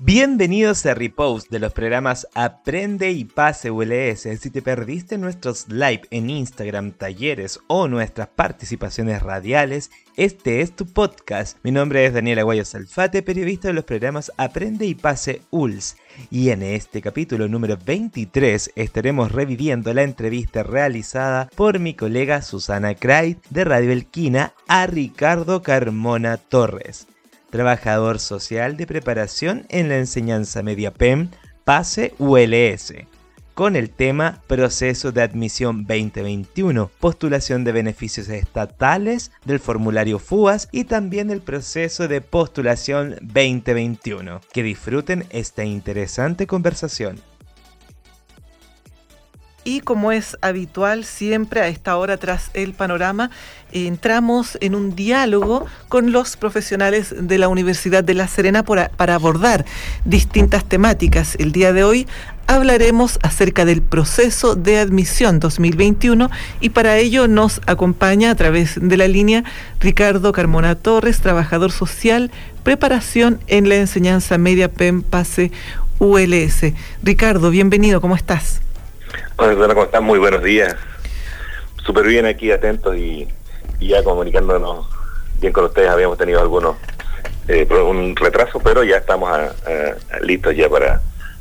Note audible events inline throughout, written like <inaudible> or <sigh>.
Bienvenidos a Repost de los programas Aprende y Pase ULS. Si te perdiste nuestros live en Instagram, talleres o nuestras participaciones radiales, este es tu podcast. Mi nombre es Daniel Aguayo Salfate, periodista de los programas Aprende y Pase ULS. Y en este capítulo número 23 estaremos reviviendo la entrevista realizada por mi colega Susana Craig de Radio Elquina a Ricardo Carmona Torres trabajador social de preparación en la enseñanza media PEM, PASE ULS, con el tema Proceso de Admisión 2021, postulación de beneficios estatales del formulario FUAS y también el proceso de postulación 2021. Que disfruten esta interesante conversación. Y como es habitual siempre a esta hora tras el panorama, entramos en un diálogo con los profesionales de la Universidad de La Serena para abordar distintas temáticas. El día de hoy hablaremos acerca del proceso de admisión 2021 y para ello nos acompaña a través de la línea Ricardo Carmona Torres, trabajador social, preparación en la enseñanza media PEM PASE ULS. Ricardo, bienvenido, ¿cómo estás? Hola, ¿cómo están? Muy buenos días. Súper bien aquí, atentos y, ya comunicándonos bien con ustedes. Habíamos tenido algunos, eh, un retraso, pero ya estamos listos ya para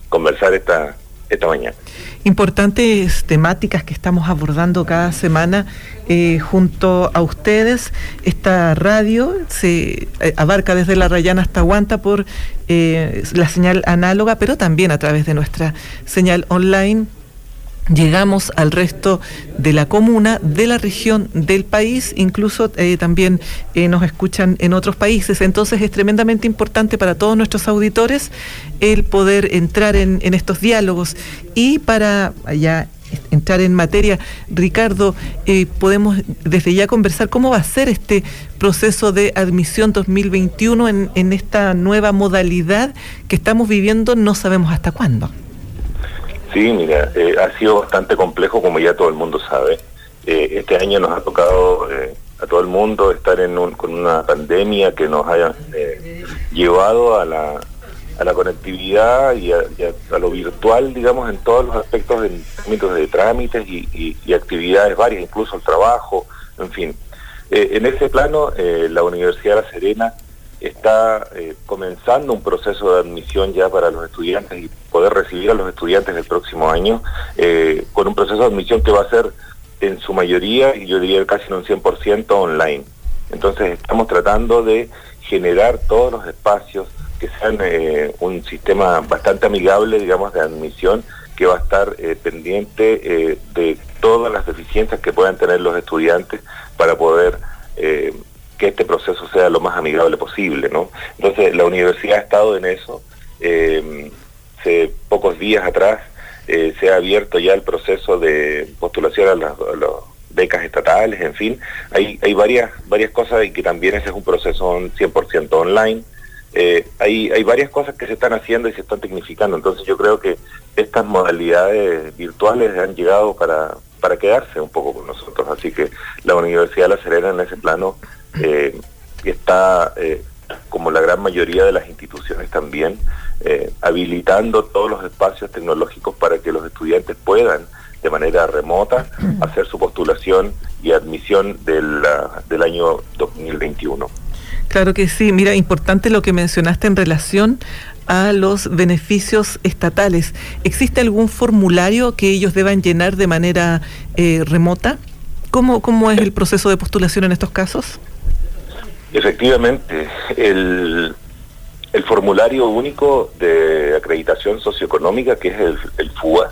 conversar esta, esta mañana. Importantes temáticas que estamos abordando cada semana eh, junto a ustedes. Esta radio se eh, abarca desde La Rayana hasta Guanta por la señal análoga, pero también a través de nuestra señal online llegamos al resto de la comuna, de la región, del país, incluso eh, también eh, nos escuchan en otros países. Entonces es tremendamente importante para todos nuestros auditores el poder entrar en, estos diálogos y para ya entrar en materia, Ricardo, eh, podemos desde ya conversar cómo va a ser este proceso de admisión 2021 en, en esta nueva modalidad que estamos viviendo, no sabemos hasta cuándo. Sí, mira, eh, ha sido bastante complejo, como ya todo el mundo sabe. Eh, este año nos ha tocado eh, a todo el mundo estar en con una pandemia que nos haya llevado a la, a la conectividad y a, lo virtual, digamos, en todos los aspectos en de trámites y, y, actividades varias, incluso el trabajo, en fin. en ese plano, la Universidad de La Serena está eh, comenzando un proceso de admisión ya para los estudiantes y poder recibir a los estudiantes del próximo año, eh, con un proceso de admisión que va a ser en su mayoría, y yo diría casi en un 100% online. Entonces estamos tratando de generar todos los espacios que sean eh, un sistema bastante amigable, digamos, de admisión que va a estar pendiente de todas las deficiencias que puedan tener los estudiantes para poder que este proceso sea lo más amigable posible, ¿no? Entonces, la universidad ha estado en eso. Eh, pocos días atrás eh, se ha abierto ya el proceso de postulación a las, becas estatales, en fin. Hay, varias, varias cosas y que también ese es un proceso 100% online. Eh, hay, hay varias cosas que se están haciendo y se están tecnificando. Entonces yo creo que estas modalidades virtuales han llegado para, quedarse un poco con nosotros. Así que la Universidad La Serena en ese plano eh, está, eh, como la gran mayoría de las instituciones también, eh, habilitando todos los espacios tecnológicos para que los estudiantes puedan de manera remota hacer su postulación y admisión del, del año 2021. Claro que sí, mira, importante lo que mencionaste en relación a los beneficios estatales. ¿Existe algún formulario que ellos deban llenar de manera remota? ¿Cómo, ¿Cómo es el proceso de postulación en estos casos? Efectivamente, el, formulario único de acreditación socioeconómica, que es el, FUA,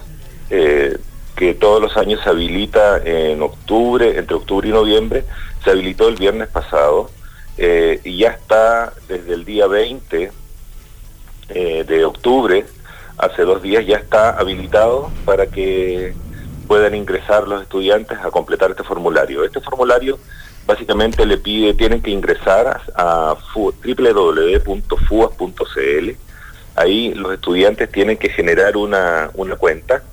eh, que todos los años se habilita en octubre, entre octubre y noviembre, se habilitó el viernes pasado eh, y ya está desde el día 20 eh, de octubre, hace dos días, ya está habilitado para que puedan ingresar los estudiantes a completar este formulario. Este formulario básicamente le pide, tienen que ingresar a, www.fuas.cl. Ahí los estudiantes tienen que generar una, cuenta,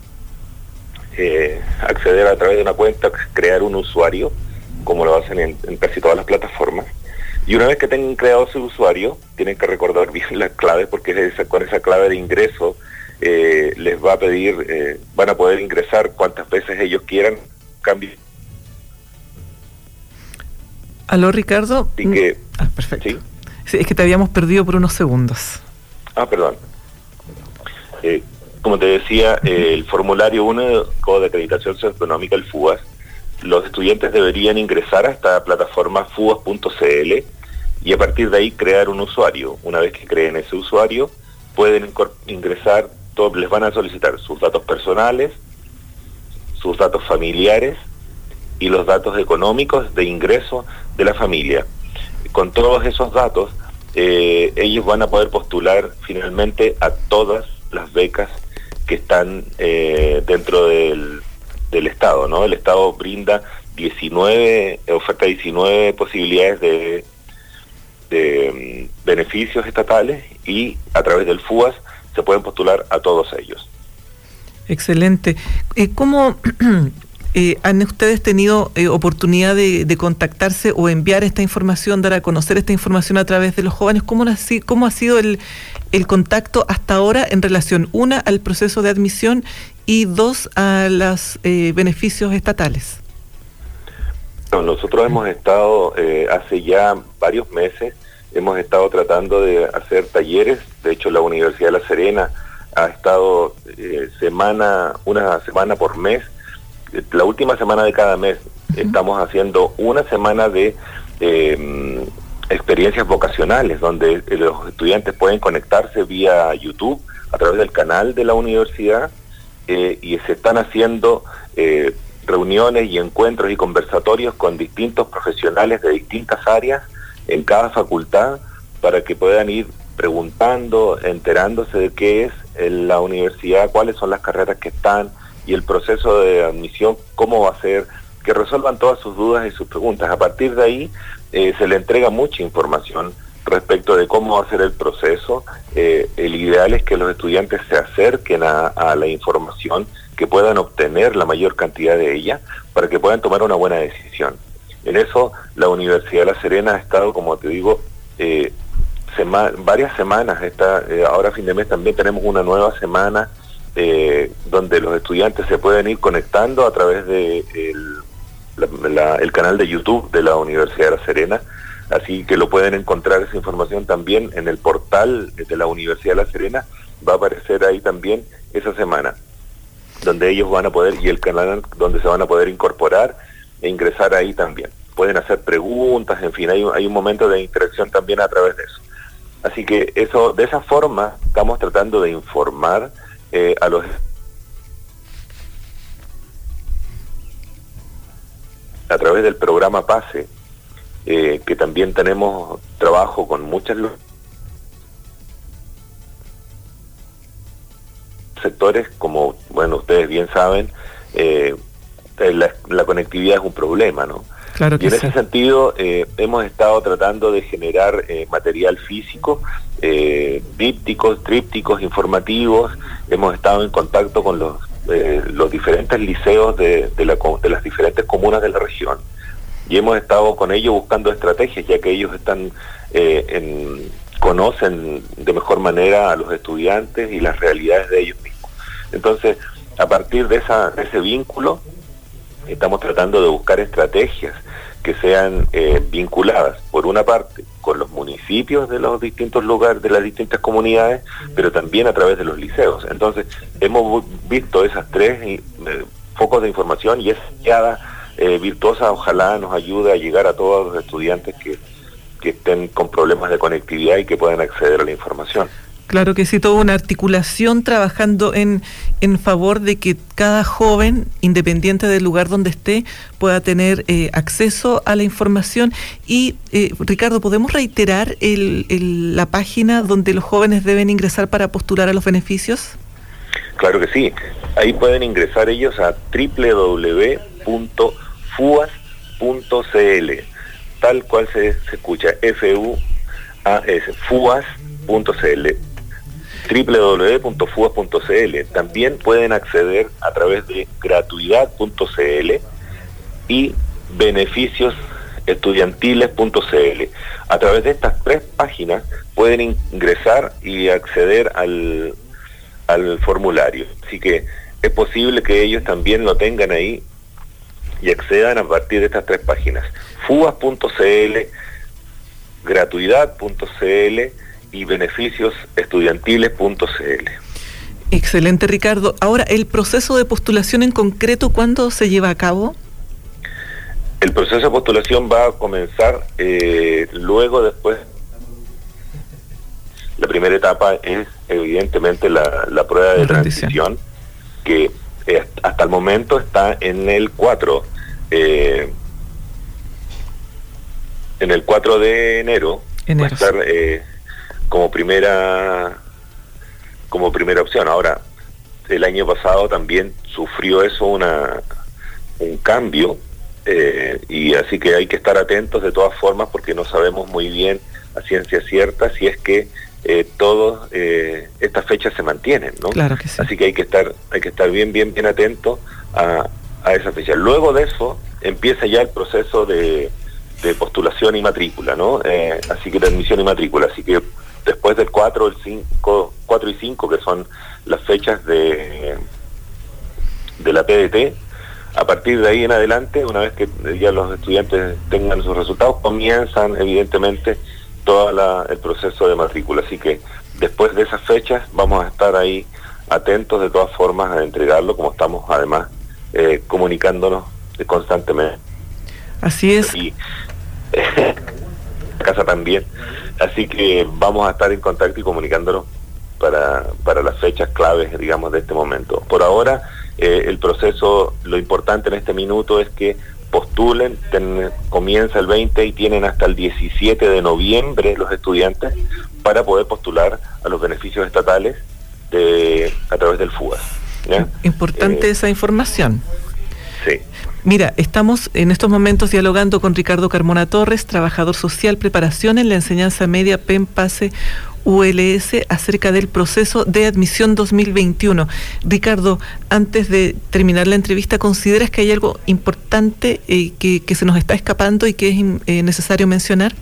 eh, acceder a través de una cuenta, crear un usuario, como lo hacen en, casi todas las plataformas. Y una vez que tengan creado su usuario, tienen que recordar <laughs> bien las claves porque con esa clave de ingreso eh, les va a pedir, eh, van a poder ingresar cuantas veces ellos quieran. Aló Ricardo. Y que, ah, perfecto. ¿sí? es que te habíamos perdido por unos segundos. Ah, perdón. Eh, como te decía, el formulario 1 de de Acreditación Socioeconómica, el FUAS, los estudiantes deberían ingresar a esta plataforma fuas.cl y a partir de ahí crear un usuario. Una vez que creen ese usuario, pueden ingresar, les van a solicitar sus datos personales, sus datos familiares y los datos económicos de ingreso de la familia. Con todos esos datos, eh, ellos van a poder postular finalmente a todas las becas que están eh, dentro del, del Estado, ¿no? El Estado brinda 19, oferta 19 posibilidades de, de mm, beneficios estatales y a través del FUAS se pueden postular a todos ellos. Excelente. Eh, ¿Cómo <clears throat> eh, han ustedes tenido eh, oportunidad de, contactarse o enviar esta información, dar a conocer esta información a través de los jóvenes? ¿Cómo, cómo ha sido el, contacto hasta ahora en relación, una, al proceso de admisión y dos, a los eh, beneficios estatales? nosotros hemos estado hace ya varios meses, hemos estado tratando de hacer talleres, de hecho la Universidad de La Serena ha estado semana, una semana por mes, la última semana de cada mes estamos haciendo una semana de em, experiencias vocacionales donde los estudiantes pueden conectarse vía YouTube a través del canal de la universidad eh, y se están haciendo eh, reuniones y encuentros y conversatorios con distintos profesionales de distintas áreas en cada facultad para que puedan ir preguntando, enterándose de qué es la universidad, cuáles son las carreras que están y el proceso de admisión, cómo va a ser, que resuelvan todas sus dudas y sus preguntas. A partir de ahí eh, se le entrega mucha información respecto de cómo va a ser el proceso. Eh, el ideal es que los estudiantes se acerquen a, la información, que puedan obtener la mayor cantidad de ella, para que puedan tomar una buena decisión. En eso la Universidad de La Serena ha estado, como te digo, eh, varias semanas, está, eh, ahora fin de mes también tenemos una nueva semana donde los estudiantes se pueden ir conectando a través de el canal de YouTube de la Universidad de La Serena Así que lo pueden encontrar esa información también en el portal de la Universidad de La Serena. Va a aparecer ahí también esa semana, donde ellos van a poder, y el canal donde se van a poder incorporar e ingresar ahí también. Pueden hacer preguntas, en fin, hay, hay un momento de interacción también a través de eso. Así que eso, de esa forma, estamos tratando de informar eh, a los a través del programa PASE, eh, que también tenemos trabajo con muchos sectores, como bueno ustedes bien saben, eh, la, conectividad es un problema, ¿no? Claro y en ese sentido eh, hemos estado tratando de generar material físico, dípticos, trípticos, informativos, hemos estado en contacto con los, los diferentes liceos de, de, de las diferentes comunas de la región. Y hemos estado con ellos buscando estrategias, ya que ellos están eh, conocen de mejor manera a los estudiantes y las realidades de ellos mismos. Entonces, a partir de, esa, ese vínculo, estamos tratando de buscar estrategias que sean eh, vinculadas, por una parte, con los municipios de los distintos lugares, de las distintas comunidades, pero también a través de los liceos. Entonces, hemos visto esas tres eh, focos de información y es guiada eh, virtuosa ojalá nos ayude a llegar a todos los estudiantes que, que estén con problemas de conectividad y que puedan acceder a la información. Claro que sí, toda una articulación trabajando en, en favor de que cada joven, independiente del lugar donde esté, pueda tener eh, acceso a la información. Y, eh, Ricardo, ¿podemos reiterar la página donde los jóvenes deben ingresar para postular a los beneficios? Claro que sí. Ahí pueden ingresar ellos a www fuas.cl, tal cual se, escucha, F-U-A-S, fuas.cl www.fuas.cl. También pueden acceder a través de gratuidad.cl y beneficios estudiantiles.cl. A través de estas tres páginas pueden ingresar y acceder al, al formulario. Así que es posible que ellos también lo tengan ahí y accedan a partir de estas tres páginas. fuas.cl, gratuidad.cl y beneficiosestudiantiles.cl. Excelente, Ricardo. Ahora, ¿el proceso de postulación en concreto cuándo se lleva a cabo? El proceso de postulación va a comenzar eh, luego, después. La primera etapa es, evidentemente, la, prueba de transición, que eh, hasta el momento está en el 4. Eh, en el 4 de enero, va a estar como primera como primera opción. Ahora, el año pasado también sufrió eso una un cambio eh, y así que hay que estar atentos de todas formas porque no sabemos muy bien a ciencia cierta si es que eh, todas eh, estas fechas se mantienen, ¿no? Claro que sí. Así que hay que estar hay que estar bien bien bien atento a, a esa fecha. Luego de eso empieza ya el proceso de, de postulación y matrícula, ¿no? Eh, así que de admisión y matrícula. Así que después del 4, el 5, 4 y 5, que son las fechas de de la PDT, a partir de ahí en adelante, una vez que ya los estudiantes tengan sus resultados, comienzan evidentemente todo el proceso de matrícula. Así que después de esas fechas vamos a estar ahí atentos de todas formas a entregarlo, como estamos además eh, comunicándonos constantemente. Así es. Y <laughs> casa también. Así que vamos a estar en contacto y comunicándonos para, para las fechas claves, digamos, de este momento. Por ahora, eh, el proceso, lo importante en este minuto es que postulen, comienza el 20 y tienen hasta el 17 de noviembre los estudiantes para poder postular a los beneficios estatales de, a través del FUAS. Importante eh, esa información. Sí. Mira, estamos en estos momentos dialogando con Ricardo Carmona Torres, trabajador social, preparación en la enseñanza media PEMPASE ULS acerca del proceso de admisión 2021. Ricardo, antes de terminar la entrevista, ¿consideras que hay algo importante eh, que, se nos está escapando y que es eh, necesario mencionar?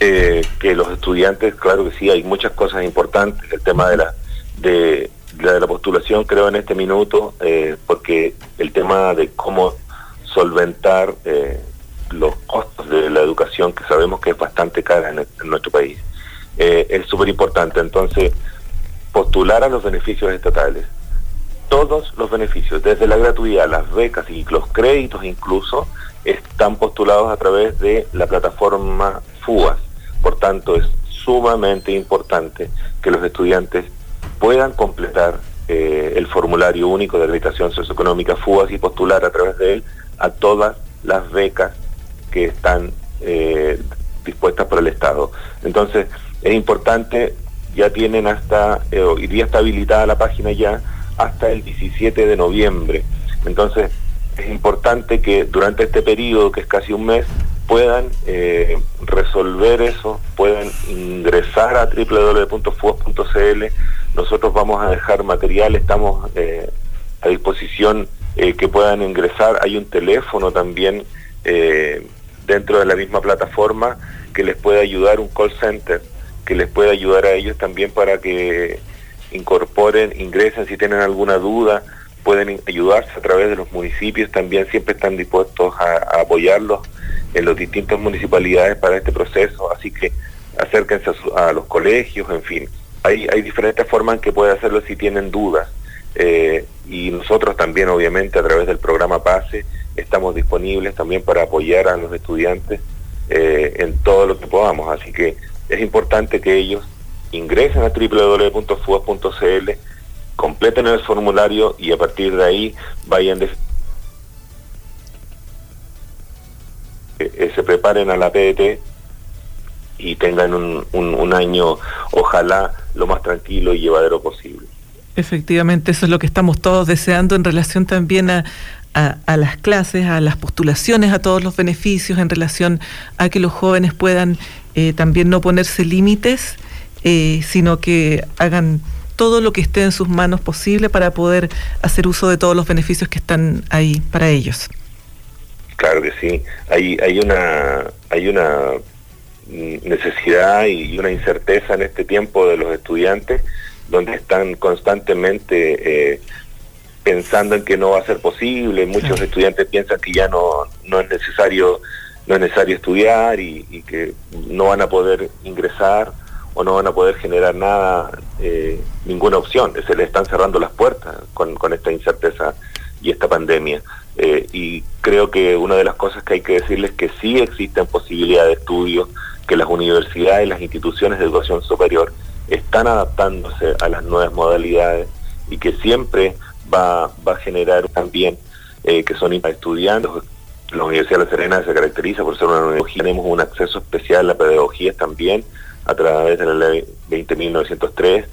Eh, que los estudiantes, claro que sí, hay muchas cosas importantes. El tema de la de, la, postulación, creo, en este minuto, porque el tema de cómo solventar los costos de la educación que sabemos que es bastante cara en, nuestro país. Eh, es súper importante entonces postular a los beneficios estatales. Todos los beneficios, desde la gratuidad, las becas y los créditos incluso, están postulados a través de la plataforma FUAS. Por tanto, es sumamente importante que los estudiantes puedan completar eh, el formulario único de acreditación socioeconómica FUAS y postular a través de él a todas las becas que están eh, dispuestas por el Estado. Entonces, es importante, ya tienen hasta, eh, hoy está habilitada la página ya hasta el 17 de noviembre. Entonces, es importante que durante este periodo, que es casi un mes, puedan eh, resolver eso, puedan ingresar a www.fuos.cl. Nosotros vamos a dejar material, estamos a disposición que puedan ingresar. Hay un teléfono también dentro de la misma plataforma que les puede ayudar un call center, que les puede ayudar a ellos también para que incorporen, ingresen si tienen alguna duda, pueden ayudarse a través de los municipios, también siempre están dispuestos a, apoyarlos en las distintas municipalidades para este proceso, así que acérquense a, los colegios, en fin, hay, diferentes formas en que pueden hacerlo si tienen dudas. Eh, y nosotros también, obviamente, a través del programa PASE, estamos disponibles también para apoyar a los estudiantes eh, en todo lo que podamos. Así que es importante que ellos ingresen a www.fuas.cl, completen el formulario y a partir de ahí vayan de eh, se preparen a la PDT y tengan un, año, ojalá, lo más tranquilo y llevadero posible. Efectivamente, eso es lo que estamos todos deseando en relación también a, a, las clases, a las postulaciones, a todos los beneficios en relación a que los jóvenes puedan eh, también no ponerse límites, eh, sino que hagan todo lo que esté en sus manos posible para poder hacer uso de todos los beneficios que están ahí para ellos. Claro que sí. Hay, hay una, hay una necesidad y una incerteza en este tiempo de los estudiantes, donde están constantemente eh, pensando en que no va a ser posible. Muchos estudiantes piensan que ya no, no es necesario no es necesario estudiar y, que no van a poder ingresar o no van a poder generar nada, eh, ninguna opción. Se le están cerrando las puertas con, con esta incerteza y esta pandemia. Eh, y creo que una de las cosas que hay que decirles es que sí existen posibilidades de estudio, que las universidades, y las instituciones de educación superior están adaptándose a las nuevas modalidades y que siempre va, va a generar también eh, que son estudiantes. La Universidad de La Serena se caracteriza por ser una universidad, tenemos un acceso especial a la pedagogía también a través de la ley 20.903.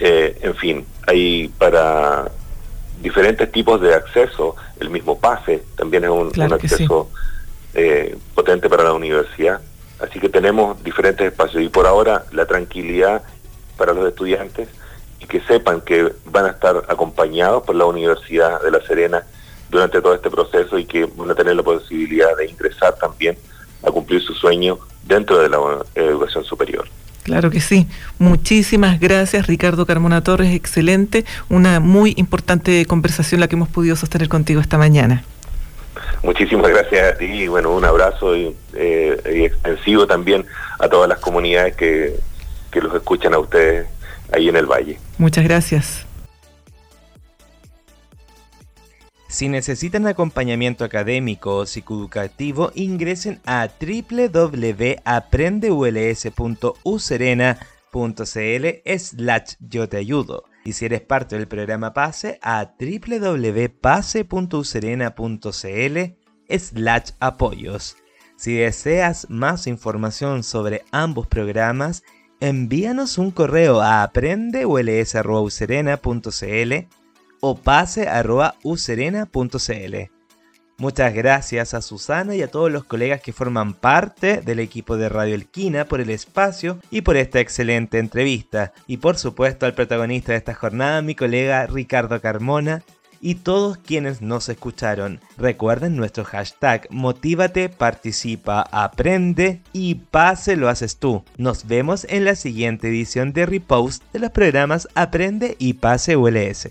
Eh, en fin, hay para diferentes tipos de acceso, el mismo pase también es un, acceso eh, potente para la universidad. Así que tenemos diferentes espacios y por ahora la tranquilidad para los estudiantes y que sepan que van a estar acompañados por la Universidad de La Serena durante todo este proceso y que van a tener la posibilidad de ingresar también a cumplir su sueño dentro de la educación superior. Claro que sí. Muchísimas gracias, Ricardo Carmona Torres. Excelente. Una muy importante conversación la que hemos podido sostener contigo esta mañana. Muchísimas gracias a ti y bueno, un abrazo y, eh, extensivo también a todas las comunidades que, que los escuchan a ustedes ahí en el valle. Muchas gracias. Si necesitan acompañamiento académico o psicoeducativo, ingresen a www.aprendeuls.userena.cl slash yo te ayudo. Y si eres parte del programa PASE, a www.pase.userena.cl slash apoyos. Si deseas más información sobre ambos programas, envíanos un correo a aprendeuls.userena.cl o pase.userena.cl. Muchas gracias a Susana y a todos los colegas que forman parte del equipo de Radio Elquina por el espacio y por esta excelente entrevista. Y por supuesto al protagonista de esta jornada, mi colega Ricardo Carmona, y todos quienes nos escucharon. Recuerden nuestro hashtag Motívate, participa, aprende y pase lo haces tú. Nos vemos en la siguiente edición de Repost de los programas Aprende y Pase ULS.